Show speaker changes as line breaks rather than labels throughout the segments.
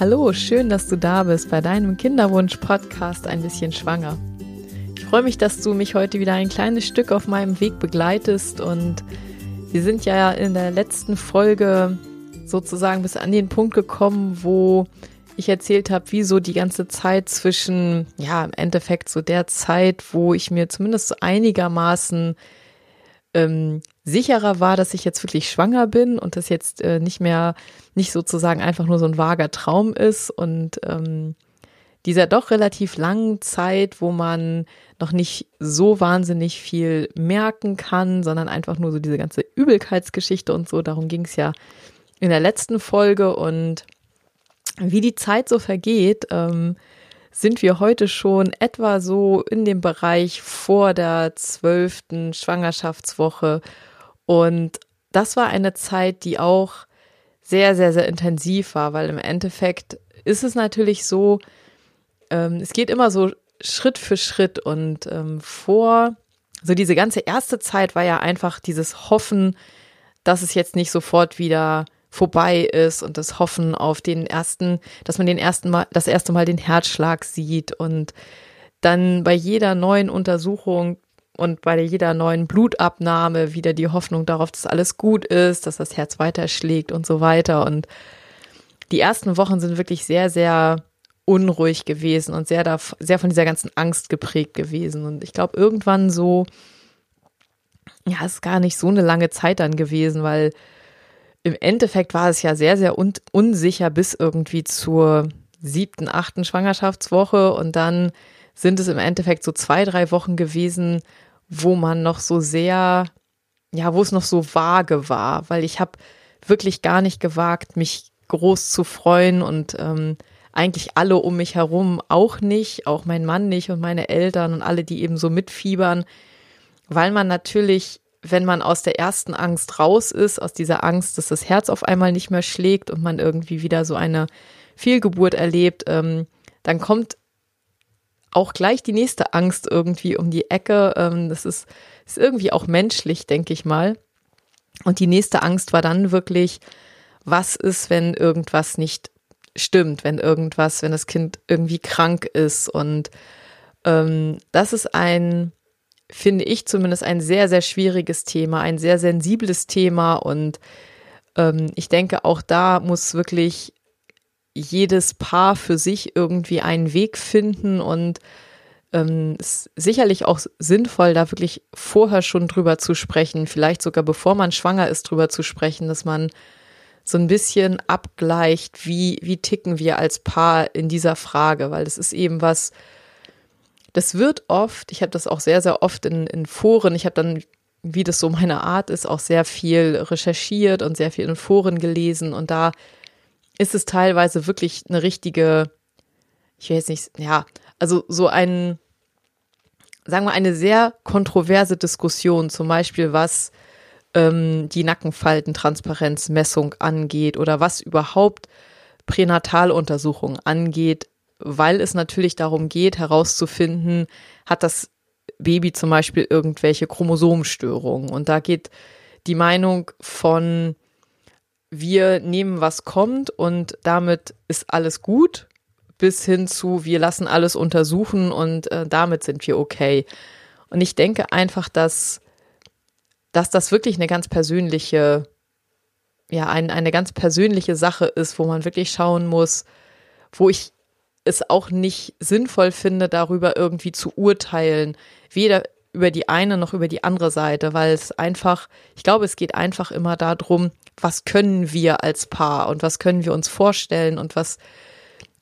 Hallo, schön, dass du da bist bei deinem Kinderwunsch-Podcast Ein bisschen schwanger. Ich freue mich, dass du mich heute wieder ein kleines Stück auf meinem Weg begleitest und wir sind ja in der letzten Folge sozusagen bis an den Punkt gekommen, wo ich erzählt habe, wie so die ganze Zeit zwischen, ja, im Endeffekt so der Zeit, wo ich mir zumindest einigermaßen ähm, sicherer war, dass ich jetzt wirklich schwanger bin und das jetzt äh, nicht mehr, nicht sozusagen einfach nur so ein vager Traum ist und ähm, dieser doch relativ langen Zeit, wo man noch nicht so wahnsinnig viel merken kann, sondern einfach nur so diese ganze Übelkeitsgeschichte und so, darum ging es ja in der letzten Folge und wie die Zeit so vergeht, ähm, sind wir heute schon etwa so in dem Bereich vor der zwölften Schwangerschaftswoche. Und das war eine Zeit, die auch sehr, sehr, sehr intensiv war, weil im Endeffekt ist es natürlich so, ähm, es geht immer so Schritt für Schritt und ähm, vor, so diese ganze erste Zeit war ja einfach dieses Hoffen, dass es jetzt nicht sofort wieder vorbei ist und das Hoffen auf den ersten, dass man den ersten Mal, das erste Mal den Herzschlag sieht und dann bei jeder neuen Untersuchung und bei jeder neuen Blutabnahme wieder die Hoffnung darauf, dass alles gut ist, dass das Herz weiterschlägt und so weiter. Und die ersten Wochen sind wirklich sehr, sehr unruhig gewesen und sehr, sehr von dieser ganzen Angst geprägt gewesen. Und ich glaube, irgendwann so, ja, ist gar nicht so eine lange Zeit dann gewesen, weil im Endeffekt war es ja sehr, sehr un unsicher bis irgendwie zur siebten, achten Schwangerschaftswoche und dann sind es im Endeffekt so zwei, drei Wochen gewesen, wo man noch so sehr, ja, wo es noch so vage war, weil ich habe wirklich gar nicht gewagt, mich groß zu freuen und ähm, eigentlich alle um mich herum auch nicht, auch mein Mann nicht und meine Eltern und alle, die eben so mitfiebern, weil man natürlich wenn man aus der ersten Angst raus ist, aus dieser Angst, dass das Herz auf einmal nicht mehr schlägt und man irgendwie wieder so eine Fehlgeburt erlebt, ähm, dann kommt auch gleich die nächste Angst irgendwie um die Ecke. Ähm, das ist, ist irgendwie auch menschlich, denke ich mal. Und die nächste Angst war dann wirklich, was ist, wenn irgendwas nicht stimmt, wenn irgendwas, wenn das Kind irgendwie krank ist. Und ähm, das ist ein finde ich zumindest ein sehr, sehr schwieriges Thema, ein sehr sensibles Thema. Und ähm, ich denke, auch da muss wirklich jedes Paar für sich irgendwie einen Weg finden und ähm, ist sicherlich auch sinnvoll, da wirklich vorher schon drüber zu sprechen, vielleicht sogar bevor man schwanger ist, drüber zu sprechen, dass man so ein bisschen abgleicht, wie, wie ticken wir als Paar in dieser Frage, weil das ist eben was, das wird oft, ich habe das auch sehr, sehr oft in, in Foren, ich habe dann, wie das so meine Art ist, auch sehr viel recherchiert und sehr viel in Foren gelesen und da ist es teilweise wirklich eine richtige, ich will jetzt nicht, ja, also so ein, sagen wir, eine sehr kontroverse Diskussion, zum Beispiel was ähm, die Nackenfaltentransparenzmessung angeht oder was überhaupt Pränataluntersuchungen angeht, weil es natürlich darum geht, herauszufinden, hat das Baby zum Beispiel irgendwelche Chromosomenstörungen. Und da geht die Meinung von, wir nehmen, was kommt und damit ist alles gut, bis hin zu, wir lassen alles untersuchen und äh, damit sind wir okay. Und ich denke einfach, dass, dass das wirklich eine ganz persönliche, ja, ein, eine ganz persönliche Sache ist, wo man wirklich schauen muss, wo ich es auch nicht sinnvoll finde, darüber irgendwie zu urteilen. Weder über die eine noch über die andere Seite, weil es einfach, ich glaube, es geht einfach immer darum, was können wir als Paar und was können wir uns vorstellen und was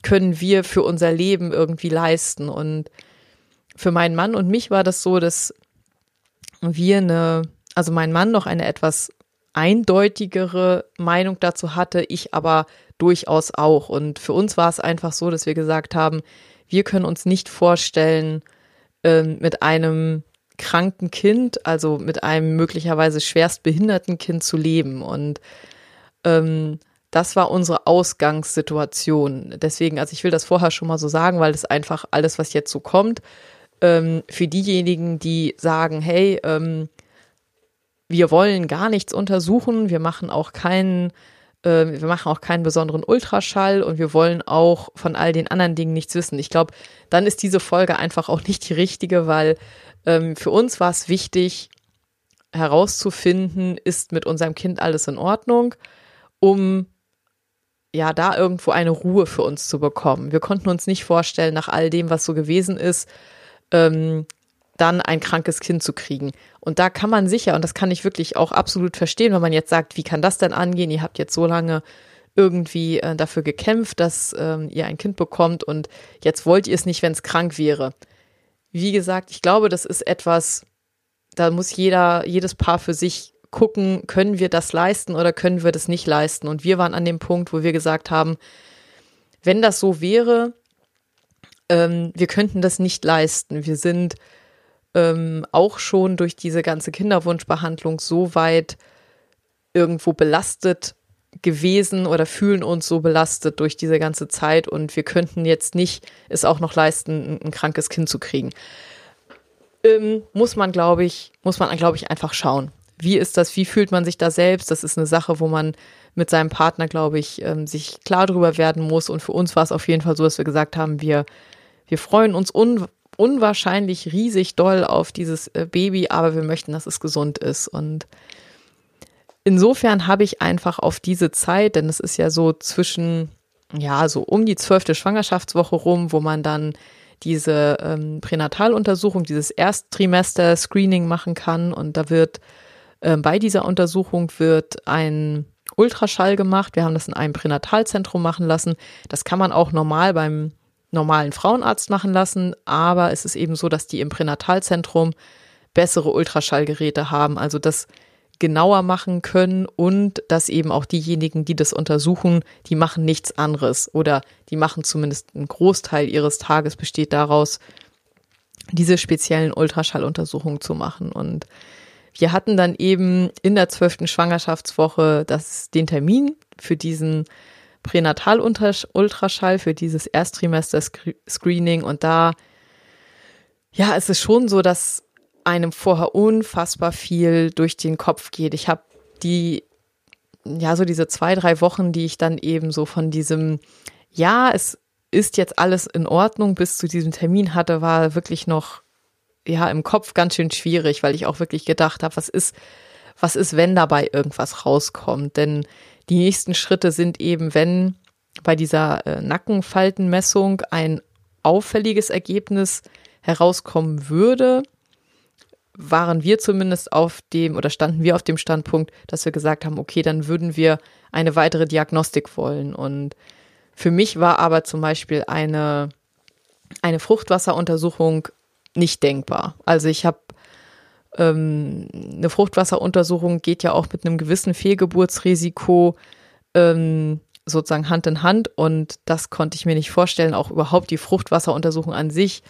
können wir für unser Leben irgendwie leisten. Und für meinen Mann und mich war das so, dass wir eine, also mein Mann noch eine etwas eindeutigere Meinung dazu hatte, ich aber durchaus auch. Und für uns war es einfach so, dass wir gesagt haben, wir können uns nicht vorstellen, ähm, mit einem kranken Kind, also mit einem möglicherweise schwerst behinderten Kind zu leben. Und ähm, das war unsere Ausgangssituation. Deswegen, also ich will das vorher schon mal so sagen, weil das einfach alles, was jetzt so kommt, ähm, für diejenigen, die sagen, hey, ähm, wir wollen gar nichts untersuchen, wir machen auch keinen wir machen auch keinen besonderen Ultraschall und wir wollen auch von all den anderen Dingen nichts wissen. Ich glaube, dann ist diese Folge einfach auch nicht die richtige, weil ähm, für uns war es wichtig herauszufinden, ist mit unserem Kind alles in Ordnung, um ja da irgendwo eine Ruhe für uns zu bekommen. Wir konnten uns nicht vorstellen, nach all dem, was so gewesen ist, ähm, dann ein krankes Kind zu kriegen. Und da kann man sicher, und das kann ich wirklich auch absolut verstehen, wenn man jetzt sagt, wie kann das denn angehen? Ihr habt jetzt so lange irgendwie äh, dafür gekämpft, dass ähm, ihr ein Kind bekommt und jetzt wollt ihr es nicht, wenn es krank wäre. Wie gesagt, ich glaube, das ist etwas, da muss jeder, jedes Paar für sich gucken, können wir das leisten oder können wir das nicht leisten? Und wir waren an dem Punkt, wo wir gesagt haben, wenn das so wäre, ähm, wir könnten das nicht leisten. Wir sind ähm, auch schon durch diese ganze Kinderwunschbehandlung so weit irgendwo belastet gewesen oder fühlen uns so belastet durch diese ganze Zeit und wir könnten jetzt nicht es auch noch leisten, ein, krankes Kind zu kriegen. Ähm, muss man, glaube ich, muss man, glaube ich, einfach schauen. Wie ist das? Wie fühlt man sich da selbst? Das ist eine Sache, wo man mit seinem Partner, glaube ich, ähm, sich klar drüber werden muss. Und für uns war es auf jeden Fall so, dass wir gesagt haben, wir, wir freuen uns un unwahrscheinlich riesig doll auf dieses äh, Baby, aber wir möchten, dass es gesund ist. Und insofern habe ich einfach auf diese Zeit, denn es ist ja so zwischen, ja, so um die zwölfte Schwangerschaftswoche rum, wo man dann diese ähm, Pränataluntersuchung, dieses Ersttrimester-Screening machen kann. Und da wird äh, bei dieser Untersuchung wird ein Ultraschall gemacht. Wir haben das in einem Pränatalzentrum machen lassen. Das kann man auch normal beim normalen Frauenarzt machen lassen, aber es ist eben so, dass die im Pränatalzentrum bessere Ultraschallgeräte haben, also das genauer machen können und dass eben auch diejenigen, die das untersuchen, die machen nichts anderes oder die machen zumindest einen Großteil ihres Tages besteht daraus, diese speziellen Ultraschalluntersuchungen zu machen. Und wir hatten dann eben in der zwölften Schwangerschaftswoche das, den Termin für diesen Pränatal-Ultraschall für dieses Ersttrimester-Screening und da, ja, es ist schon so, dass einem vorher unfassbar viel durch den Kopf geht. Ich habe die, ja, so diese zwei, drei Wochen, die ich dann eben so von diesem, ja, es ist jetzt alles in Ordnung bis zu diesem Termin hatte, war wirklich noch, ja, im Kopf ganz schön schwierig, weil ich auch wirklich gedacht habe, was ist, was ist, wenn dabei irgendwas rauskommt? Denn die nächsten Schritte sind eben, wenn bei dieser äh, Nackenfaltenmessung ein auffälliges Ergebnis herauskommen würde, waren wir zumindest auf dem oder standen wir auf dem Standpunkt, dass wir gesagt haben, okay, dann würden wir eine weitere Diagnostik wollen. Und für mich war aber zum Beispiel eine, eine Fruchtwasseruntersuchung nicht denkbar. Also ich habe ähm, eine Fruchtwasseruntersuchung geht ja auch mit einem gewissen Fehlgeburtsrisiko ähm, sozusagen Hand in Hand und das konnte ich mir nicht vorstellen. Auch überhaupt die Fruchtwasseruntersuchung an sich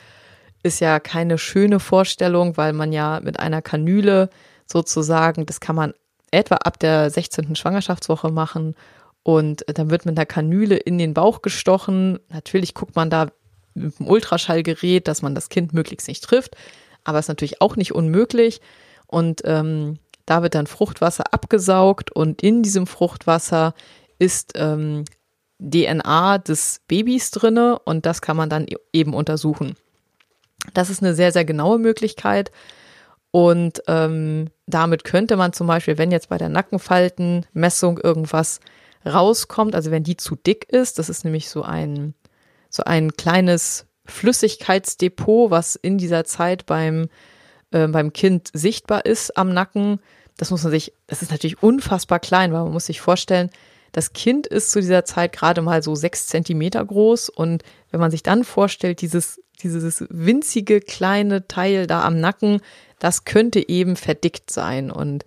ist ja keine schöne Vorstellung, weil man ja mit einer Kanüle sozusagen, das kann man etwa ab der 16. Schwangerschaftswoche machen und dann wird mit einer Kanüle in den Bauch gestochen. Natürlich guckt man da mit dem Ultraschallgerät, dass man das Kind möglichst nicht trifft aber ist natürlich auch nicht unmöglich. Und ähm, da wird dann Fruchtwasser abgesaugt und in diesem Fruchtwasser ist ähm, DNA des Babys drinne und das kann man dann e-, eben untersuchen. Das ist eine sehr, sehr genaue Möglichkeit. Und ähm, damit könnte man zum Beispiel, wenn jetzt bei der Nackenfaltenmessung irgendwas rauskommt, also wenn die zu dick ist, das ist nämlich so ein, so ein kleines Flüssigkeitsdepot, was in dieser Zeit beim, äh, beim Kind sichtbar ist am Nacken. Das muss man sich, das ist natürlich unfassbar klein, weil man muss sich vorstellen, das Kind ist zu dieser Zeit gerade mal so sechs Zentimeter groß und wenn man sich dann vorstellt, dieses, dieses winzige kleine Teil da am Nacken, das könnte eben verdickt sein und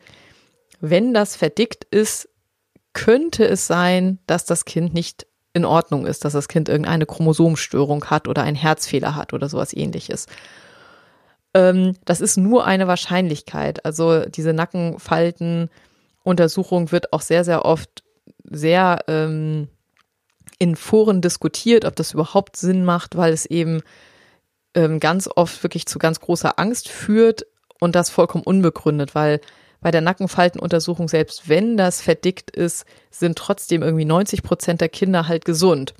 wenn das verdickt ist, könnte es sein, dass das Kind nicht in Ordnung ist, dass das Kind irgendeine Chromosomstörung hat oder einen Herzfehler hat oder sowas ähnliches. Ähm, das ist nur eine Wahrscheinlichkeit. Also diese Nackenfaltenuntersuchung wird auch sehr, sehr oft sehr ähm, in Foren diskutiert, ob das überhaupt Sinn macht, weil es eben ähm, ganz oft wirklich zu ganz großer Angst führt und das vollkommen unbegründet, weil bei der Nackenfaltenuntersuchung, selbst wenn das verdickt ist, sind trotzdem irgendwie 90 Prozent der Kinder halt gesund.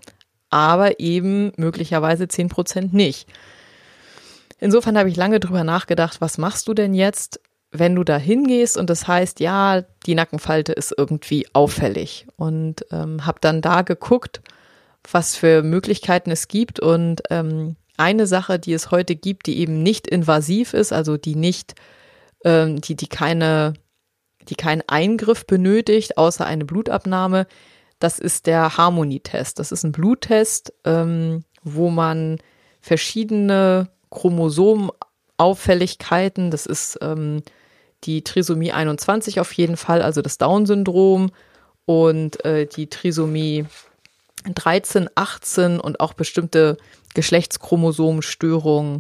Aber eben möglicherweise 10 Prozent nicht. Insofern habe ich lange drüber nachgedacht, was machst du denn jetzt, wenn du da hingehst und das heißt, ja, die Nackenfalte ist irgendwie auffällig. Und ähm, habe dann da geguckt, was für Möglichkeiten es gibt. Und ähm, eine Sache, die es heute gibt, die eben nicht invasiv ist, also die nicht, ähm, die, die keine, die keinen Eingriff benötigt, außer eine Blutabnahme, das ist der Harmonietest. Das ist ein Bluttest, ähm, wo man verschiedene Chromosomenauffälligkeiten, das ist ähm, die Trisomie 21 auf jeden Fall, also das Down-Syndrom und äh, die Trisomie 13, 18 und auch bestimmte Geschlechtschromosomenstörungen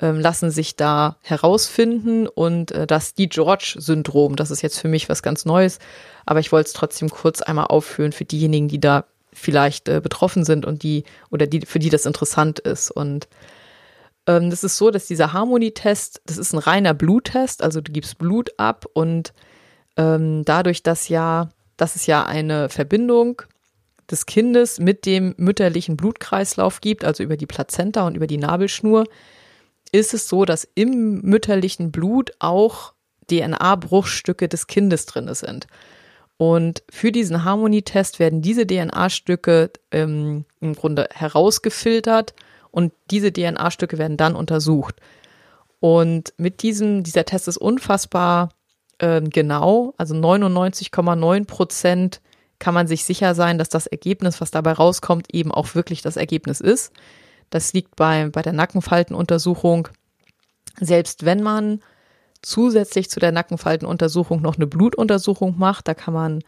ähm, lassen sich da herausfinden und äh, das die George-Syndrom, das ist jetzt für mich was ganz Neues, aber ich wollte es trotzdem kurz einmal aufführen für diejenigen, die da vielleicht äh, betroffen sind und die oder die für die das interessant ist. Und ähm, das ist so, dass dieser Harmonietest, das ist ein reiner Bluttest, also du gibst Blut ab und ähm, dadurch, dass ja, dass es ja eine Verbindung des Kindes mit dem mütterlichen Blutkreislauf gibt, also über die Plazenta und über die Nabelschnur, ist es so, dass im mütterlichen Blut auch DNA-Bruchstücke des Kindes drin sind. Und für diesen Harmonietest werden diese DNA-Stücke ähm, im Grunde herausgefiltert und diese DNA-Stücke werden dann untersucht. Und mit diesem, dieser Test ist unfassbar äh, genau, also 99,9 Prozent kann man sich sicher sein, dass das Ergebnis, was dabei rauskommt, eben auch wirklich das Ergebnis ist. Das liegt bei, bei der Nackenfaltenuntersuchung. Selbst wenn man zusätzlich zu der Nackenfaltenuntersuchung noch eine Blutuntersuchung macht, da kann man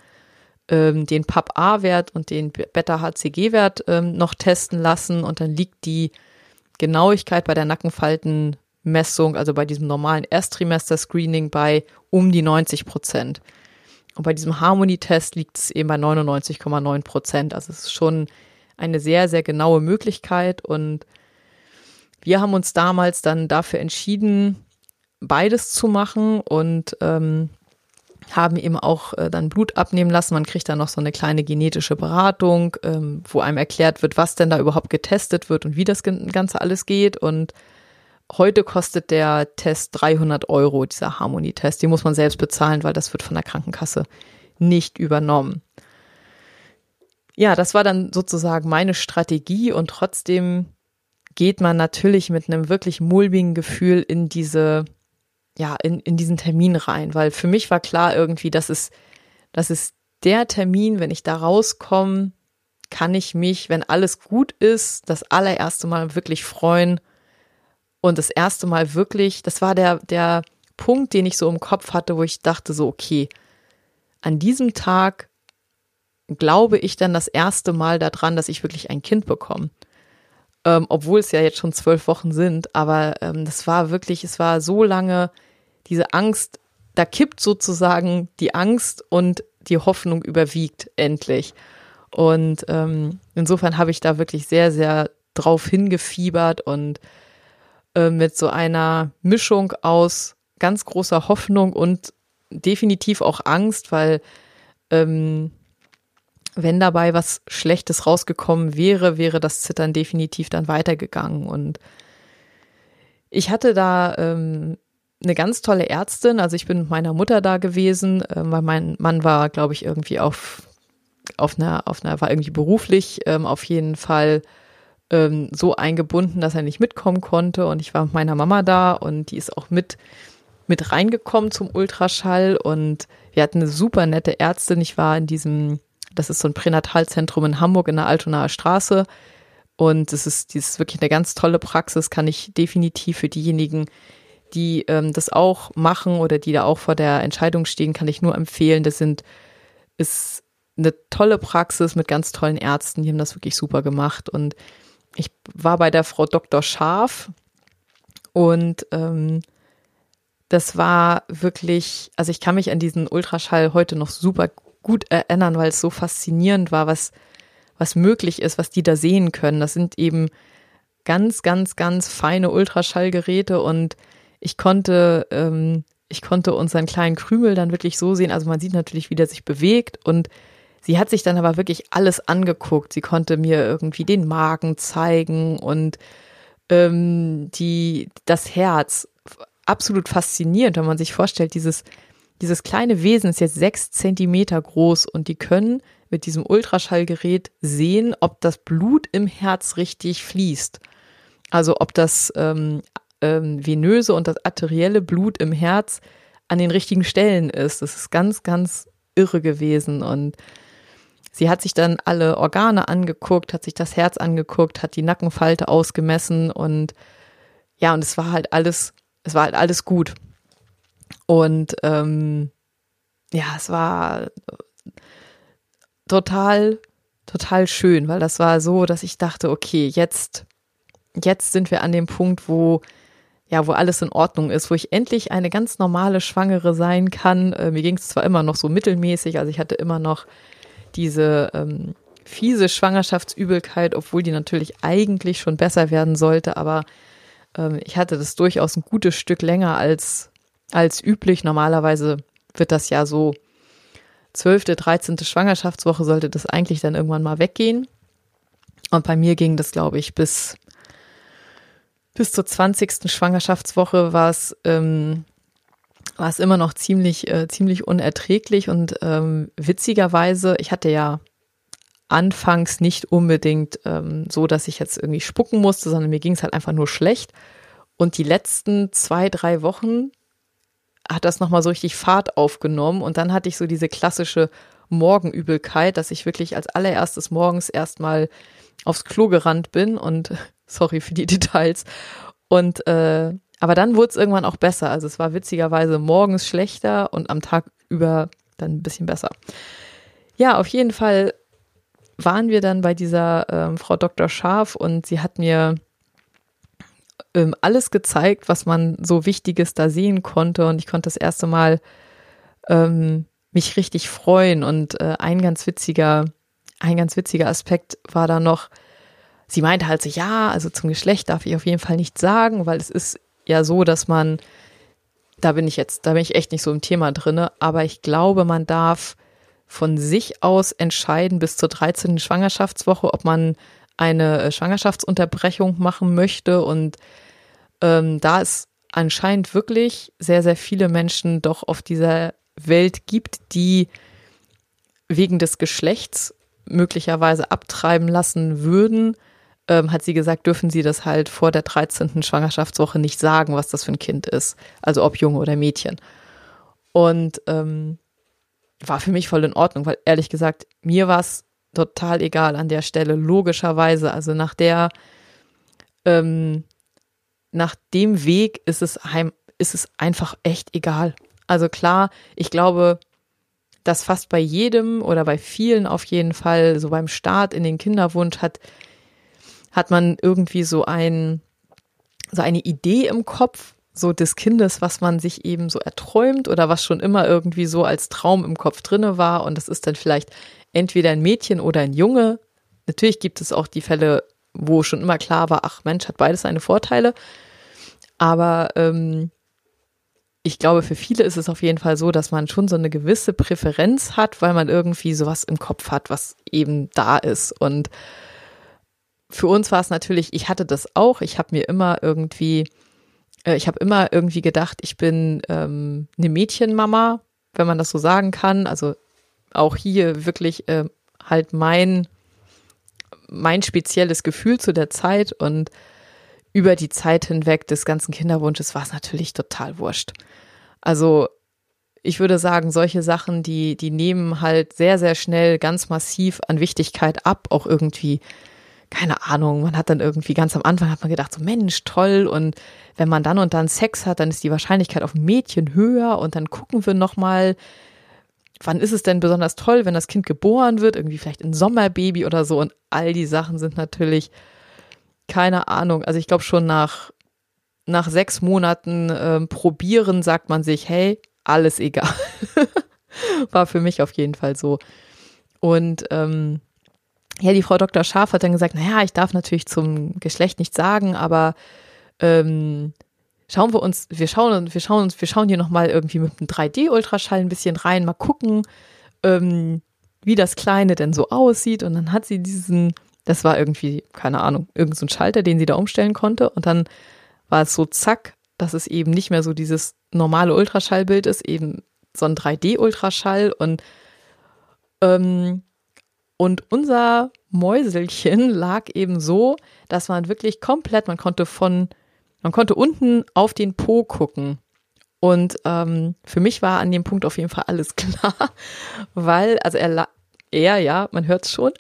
ähm, den PAP-A-Wert und den Beta-HCG-Wert ähm, noch testen lassen und dann liegt die Genauigkeit bei der Nackenfaltenmessung, also bei diesem normalen Erstrimester-Screening bei um die 90 Prozent. Und bei diesem Harmony-Test liegt es eben bei 99,9 Prozent. Also es ist schon eine sehr, sehr genaue Möglichkeit und wir haben uns damals dann dafür entschieden, beides zu machen und ähm, haben eben auch äh, dann Blut abnehmen lassen. Man kriegt dann noch so eine kleine genetische Beratung, ähm, wo einem erklärt wird, was denn da überhaupt getestet wird und wie das Ganze alles geht. Und heute kostet der Test 300 Euro, dieser Harmonietest. Den muss man selbst bezahlen, weil das wird von der Krankenkasse nicht übernommen. Ja, das war dann sozusagen meine Strategie und trotzdem geht man natürlich mit einem wirklich mulmigen Gefühl in diese ja, in, in diesen Termin rein, weil für mich war klar irgendwie, dass es, das ist der Termin, wenn ich da rauskomme, kann ich mich, wenn alles gut ist, das allererste Mal wirklich freuen und das erste Mal wirklich, das war der, der Punkt, den ich so im Kopf hatte, wo ich dachte so, okay, an diesem Tag glaube ich dann das erste Mal daran, dass ich wirklich ein Kind bekomme. Ähm, obwohl es ja jetzt schon zwölf Wochen sind, aber ähm, das war wirklich, es war so lange diese Angst, da kippt sozusagen die Angst und die Hoffnung überwiegt endlich. Und ähm, insofern habe ich da wirklich sehr, sehr drauf hingefiebert und äh, mit so einer Mischung aus ganz großer Hoffnung und definitiv auch Angst, weil ähm, wenn dabei was Schlechtes rausgekommen wäre, wäre das Zittern definitiv dann weitergegangen. Und ich hatte da ähm, eine ganz tolle Ärztin. Also ich bin mit meiner Mutter da gewesen, äh, weil mein Mann war, glaube ich, irgendwie auf, auf einer, auf einer, war irgendwie beruflich ähm, auf jeden Fall ähm, so eingebunden, dass er nicht mitkommen konnte. Und ich war mit meiner Mama da und die ist auch mit, mit reingekommen zum Ultraschall und wir hatten eine super nette Ärztin. Ich war in diesem, das ist so ein Pränatalzentrum in Hamburg in der Altonaer Straße. Und es ist, das ist wirklich eine ganz tolle Praxis, kann ich definitiv für diejenigen, die ähm, das auch machen oder die da auch vor der Entscheidung stehen, kann ich nur empfehlen. Das sind, ist eine tolle Praxis mit ganz tollen Ärzten, die haben das wirklich super gemacht. Und ich war bei der Frau Dr. Scharf und ähm, das war wirklich, also ich kann mich an diesen Ultraschall heute noch super gut erinnern, weil es so faszinierend war, was, was möglich ist, was die da sehen können. Das sind eben ganz, ganz, ganz feine Ultraschallgeräte und ich konnte ähm, ich konnte unseren kleinen Krümel dann wirklich so sehen. Also man sieht natürlich, wie der sich bewegt und sie hat sich dann aber wirklich alles angeguckt. Sie konnte mir irgendwie den Magen zeigen und ähm, die, das Herz. Absolut faszinierend, wenn man sich vorstellt, dieses, dieses kleine Wesen ist jetzt sechs Zentimeter groß und die können mit diesem Ultraschallgerät sehen, ob das Blut im Herz richtig fließt. Also ob das ähm, ähm, venöse und das arterielle Blut im Herz an den richtigen Stellen ist. Das ist ganz, ganz irre gewesen. Und sie hat sich dann alle Organe angeguckt, hat sich das Herz angeguckt, hat die Nackenfalte ausgemessen und ja, und es war halt alles, es war halt alles gut. Und ähm, ja, es war total, total schön, weil das war so, dass ich dachte, okay, jetzt, jetzt sind wir an dem Punkt, wo ja, wo alles in Ordnung ist, wo ich endlich eine ganz normale Schwangere sein kann. Äh, mir ging es zwar immer noch so mittelmäßig, also ich hatte immer noch diese ähm, fiese Schwangerschaftsübelkeit, obwohl die natürlich eigentlich schon besser werden sollte, aber ähm, ich hatte das durchaus ein gutes Stück länger als, als üblich. Normalerweise wird das ja so zwölfte, dreizehnte Schwangerschaftswoche sollte das eigentlich dann irgendwann mal weggehen. Und bei mir ging das, glaube ich, bis bis zur 20. Schwangerschaftswoche war es, ähm, war es immer noch ziemlich, äh, ziemlich unerträglich und ähm, witzigerweise, ich hatte ja anfangs nicht unbedingt ähm, so, dass ich jetzt irgendwie spucken musste, sondern mir ging es halt einfach nur schlecht. Und die letzten zwei, drei Wochen hat das nochmal so richtig Fahrt aufgenommen und dann hatte ich so diese klassische Morgenübelkeit, dass ich wirklich als allererstes morgens erstmal aufs Klo gerannt bin und sorry für die Details. Und äh, aber dann wurde es irgendwann auch besser. Also es war witzigerweise morgens schlechter und am Tag über dann ein bisschen besser. Ja, auf jeden Fall waren wir dann bei dieser ähm, Frau Dr. Scharf und sie hat mir ähm, alles gezeigt, was man so Wichtiges da sehen konnte. Und ich konnte das erste Mal ähm, mich richtig freuen. Und äh, ein ganz witziger, ein ganz witziger Aspekt war da noch, sie meinte halt so, ja, also zum Geschlecht darf ich auf jeden Fall nichts sagen, weil es ist ja so, dass man, da bin ich jetzt, da bin ich echt nicht so im Thema drinne, aber ich glaube, man darf von sich aus entscheiden bis zur 13. Schwangerschaftswoche, ob man eine äh, Schwangerschaftsunterbrechung machen möchte. Und ähm, da es anscheinend wirklich sehr, sehr viele Menschen doch auf dieser Welt gibt, die wegen des Geschlechts möglicherweise abtreiben lassen würden, ähm, hat sie gesagt, dürfen sie das halt vor der 13. Schwangerschaftswoche nicht sagen, was das für ein Kind ist. Also ob Junge oder Mädchen. Und ähm, war für mich voll in Ordnung, weil ehrlich gesagt, mir war es total egal an der Stelle, logischerweise. Also nach der, ähm, nach dem Weg ist es, heim, ist es einfach echt egal. Also klar, ich glaube, dass fast bei jedem oder bei vielen auf jeden Fall, so beim Start in den Kinderwunsch hat hat man irgendwie so ein, so eine Idee im Kopf, so des Kindes, was man sich eben so erträumt oder was schon immer irgendwie so als Traum im Kopf drinne war. Und das ist dann vielleicht entweder ein Mädchen oder ein Junge. Natürlich gibt es auch die Fälle, wo schon immer klar war, ach Mensch, hat beides seine Vorteile. Aber ähm, ich glaube, für viele ist es auf jeden Fall so, dass man schon so eine gewisse Präferenz hat, weil man irgendwie sowas im Kopf hat, was eben da ist. Und für uns war es natürlich, ich hatte das auch. Ich habe mir immer irgendwie, äh, ich habe immer irgendwie gedacht, ich bin ähm, eine Mädchenmama, wenn man das so sagen kann. Also auch hier wirklich äh, halt mein, mein spezielles Gefühl zu der Zeit und über die Zeit hinweg des ganzen Kinderwunsches war es natürlich total wurscht. Also ich würde sagen, solche Sachen, die, die nehmen halt sehr, sehr schnell ganz massiv an Wichtigkeit ab, auch irgendwie keine Ahnung, man hat dann irgendwie ganz am Anfang hat man gedacht, so Mensch, toll. Und wenn man dann und dann Sex hat, dann ist die Wahrscheinlichkeit auf ein Mädchen höher und dann gucken wir nochmal, wann ist es denn besonders toll, wenn das Kind geboren wird, irgendwie vielleicht ein Sommerbaby oder so. Und all die Sachen sind natürlich, keine Ahnung, also ich glaube schon nach, nach sechs Monaten ähm, probieren sagt man sich, hey, alles egal. War für mich auf jeden Fall so. Und ähm, ja, die Frau Dr. Scharf hat dann gesagt, naja, ich darf natürlich zum Geschlecht nichts sagen, aber ähm, schauen wir uns, wir schauen, wir schauen uns, wir schauen hier nochmal irgendwie mit einem 3D-Ultraschall ein bisschen rein, mal gucken, ähm, wie das Kleine denn so aussieht. Und dann hat sie diesen, das war irgendwie, keine Ahnung, irgendein so Schalter, den sie da umstellen konnte. Und dann war es so zack, dass es eben nicht mehr so dieses normale Ultraschallbild ist, eben so ein 3D-Ultraschall und ähm, und unser Mäuselchen lag eben so, dass man wirklich komplett, man konnte von, man konnte unten auf den Po gucken. Und ähm, für mich war an dem Punkt auf jeden Fall alles klar, weil, also er, er ja, man hört es schon,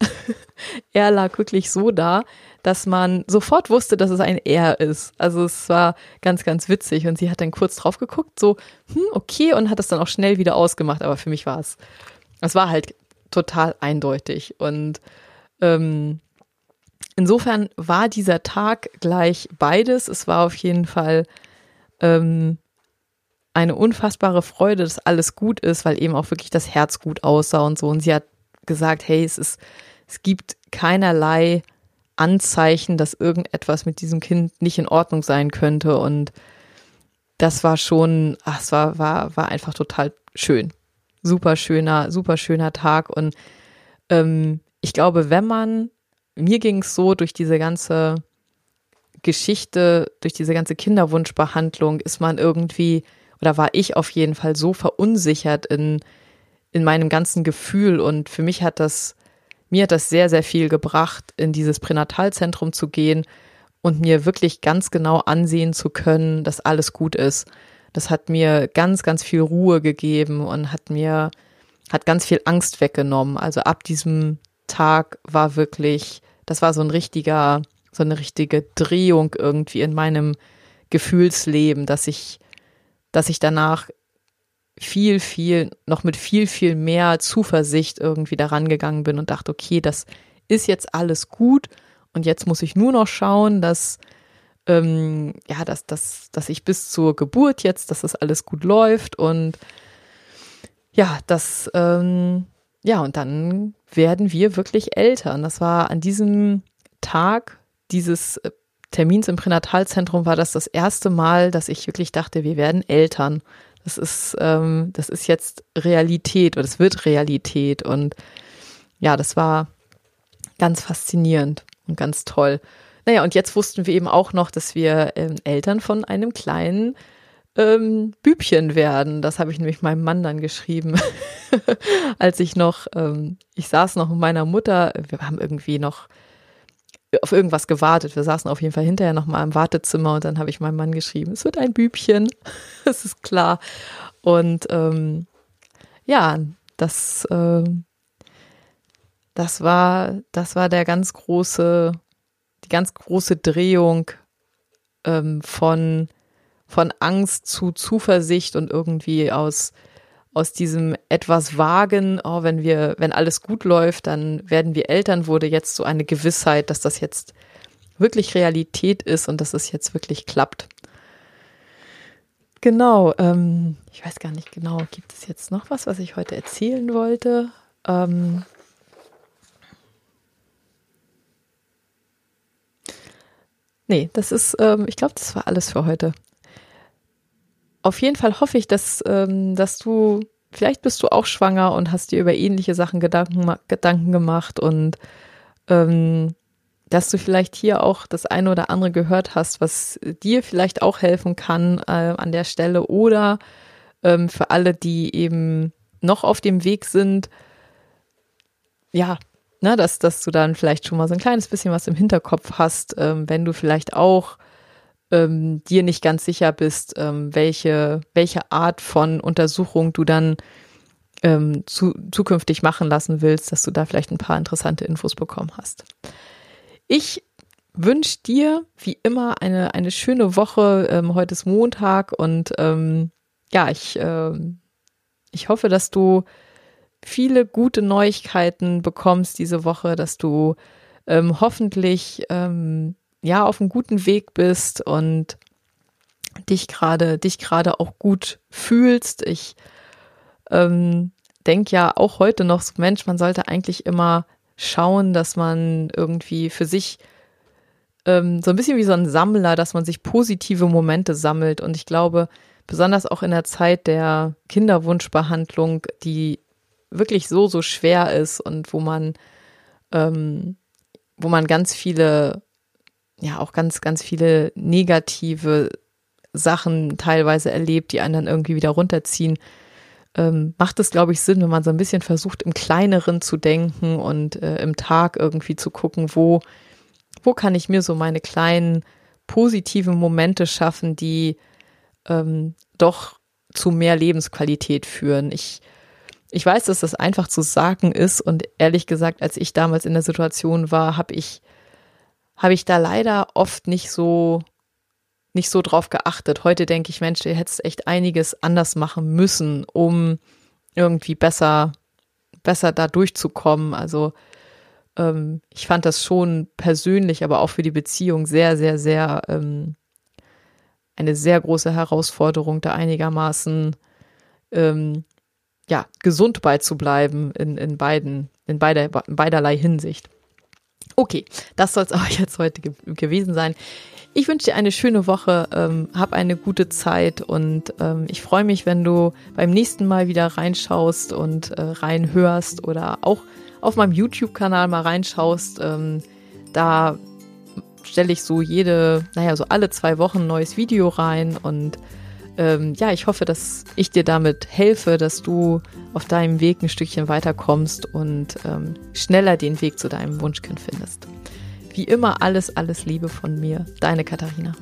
er lag wirklich so da, dass man sofort wusste, dass es ein Er ist. Also es war ganz, ganz witzig. Und sie hat dann kurz drauf geguckt, so, hm, okay, und hat es dann auch schnell wieder ausgemacht. Aber für mich war es, es war halt total eindeutig. Und ähm, insofern war dieser Tag gleich beides. Es war auf jeden Fall ähm, eine unfassbare Freude, dass alles gut ist, weil eben auch wirklich das Herz gut aussah und so. Und sie hat gesagt, hey, es ist, es gibt keinerlei Anzeichen, dass irgendetwas mit diesem Kind nicht in Ordnung sein könnte. Und das war schon, ach, es war, war, war einfach total schön super schöner, super schöner Tag. Und ähm, ich glaube, wenn man, mir ging es so durch diese ganze Geschichte, durch diese ganze Kinderwunschbehandlung, ist man irgendwie, oder war ich auf jeden Fall so verunsichert in, in meinem ganzen Gefühl. Und für mich hat das, mir hat das sehr, sehr viel gebracht, in dieses Pränatalzentrum zu gehen und mir wirklich ganz genau ansehen zu können, dass alles gut ist. Das hat mir ganz, ganz viel Ruhe gegeben und hat mir, hat ganz viel Angst weggenommen. Also ab diesem Tag war wirklich, das war so ein richtiger, so eine richtige Drehung irgendwie in meinem Gefühlsleben, dass ich, dass ich danach viel, viel, noch mit viel, viel mehr Zuversicht irgendwie daran gegangen bin und dachte, okay, das ist jetzt alles gut und jetzt muss ich nur noch schauen, dass ähm, ja, dass, dass, dass ich bis zur Geburt jetzt, dass das alles gut läuft und ja, das, ähm, ja, und dann werden wir wirklich Eltern. Das war an diesem Tag dieses äh, Termins im Pränatalzentrum war das das erste Mal, dass ich wirklich dachte, wir werden Eltern. Das ist, ähm, das ist jetzt Realität oder es wird Realität und ja, das war ganz faszinierend und ganz toll. Naja, und jetzt wussten wir eben auch noch, dass wir ähm, Eltern von einem kleinen ähm, Bübchen werden. Das habe ich nämlich meinem Mann dann geschrieben, als ich noch, ähm, ich saß noch mit meiner Mutter, wir haben irgendwie noch auf irgendwas gewartet. Wir saßen auf jeden Fall hinterher noch mal im Wartezimmer und dann habe ich meinem Mann geschrieben, es wird ein Bübchen, das ist klar. Und ähm, ja, das, äh, das war, das war der ganz große die ganz große Drehung ähm, von, von Angst zu Zuversicht und irgendwie aus, aus diesem etwas Wagen, oh, wenn wir, wenn alles gut läuft, dann werden wir Eltern, wurde jetzt so eine Gewissheit, dass das jetzt wirklich Realität ist und dass es jetzt wirklich klappt. Genau, ähm, ich weiß gar nicht genau, gibt es jetzt noch was, was ich heute erzählen wollte? Ähm, Nee, das ist, ähm, ich glaube, das war alles für heute. Auf jeden Fall hoffe ich, dass, ähm, dass du, vielleicht bist du auch schwanger und hast dir über ähnliche Sachen Gedanken, Gedanken gemacht und ähm, dass du vielleicht hier auch das eine oder andere gehört hast, was dir vielleicht auch helfen kann äh, an der Stelle oder ähm, für alle, die eben noch auf dem Weg sind, ja, ne, dass, dass du dann vielleicht schon mal so ein kleines bisschen was im Hinterkopf hast, ähm, wenn du vielleicht auch ähm, dir nicht ganz sicher bist, ähm, welche, welche Art von Untersuchung du dann ähm, zu, zukünftig machen lassen willst, dass du da vielleicht ein paar interessante Infos bekommen hast. Ich wünsche dir wie immer eine, eine schöne Woche. Ähm, heute ist Montag und ähm, ja, ich, äh, ich hoffe, dass du viele gute Neuigkeiten bekommst diese Woche, dass du ähm, hoffentlich ja auf einem guten Weg bist und dich gerade dich gerade auch gut fühlst. Ich ähm, denke ja auch heute noch Mensch, man sollte eigentlich immer schauen, dass man irgendwie für sich ähm, so ein bisschen wie so ein Sammler, dass man sich positive Momente sammelt. Und ich glaube, besonders auch in der Zeit der Kinderwunschbehandlung, die wirklich so, so schwer ist und wo man, ähm, wo man ganz viele, ja, auch ganz, ganz viele negative Sachen teilweise erlebt, die einen dann irgendwie wieder runterziehen, ähm, macht es, glaube ich, Sinn, wenn man so ein bisschen versucht, im Kleineren zu denken und äh, im Tag irgendwie zu gucken, wo, wo kann ich mir so meine kleinen positiven Momente schaffen, die ähm, doch zu mehr Lebensqualität führen. Ich, ich weiß, dass das einfach zu sagen ist und ehrlich gesagt, als ich damals in der Situation war, habe ich, habe ich da leider oft nicht so nicht so drauf geachtet. Heute denke ich, Mensch, ihr hättest echt einiges anders machen müssen, um irgendwie besser, besser da durchzukommen. Also ähm, ich fand das schon persönlich, aber auch für die Beziehung sehr, sehr, sehr ähm, eine sehr große Herausforderung, da einigermaßen ähm, ja, gesund beizubleiben in, in beiden, in beider, in beiderlei Hinsicht. Okay, das soll es auch jetzt heute ge gewesen sein. Ich wünsche dir eine schöne Woche, ähm, hab eine gute Zeit und ähm, ich freue mich, wenn du beim nächsten Mal wieder reinschaust und äh, reinhörst oder auch auf meinem YouTube-Kanal mal reinschaust. Ähm, da stelle ich so jede, naja, so alle zwei Wochen ein neues Video rein und ähm, ja, ich hoffe, dass ich dir damit helfe, dass du auf deinem Weg ein Stückchen weiterkommst und ähm, schneller den Weg zu deinem Wunschkind findest. Wie immer alles, alles Liebe von mir, deine Katharina.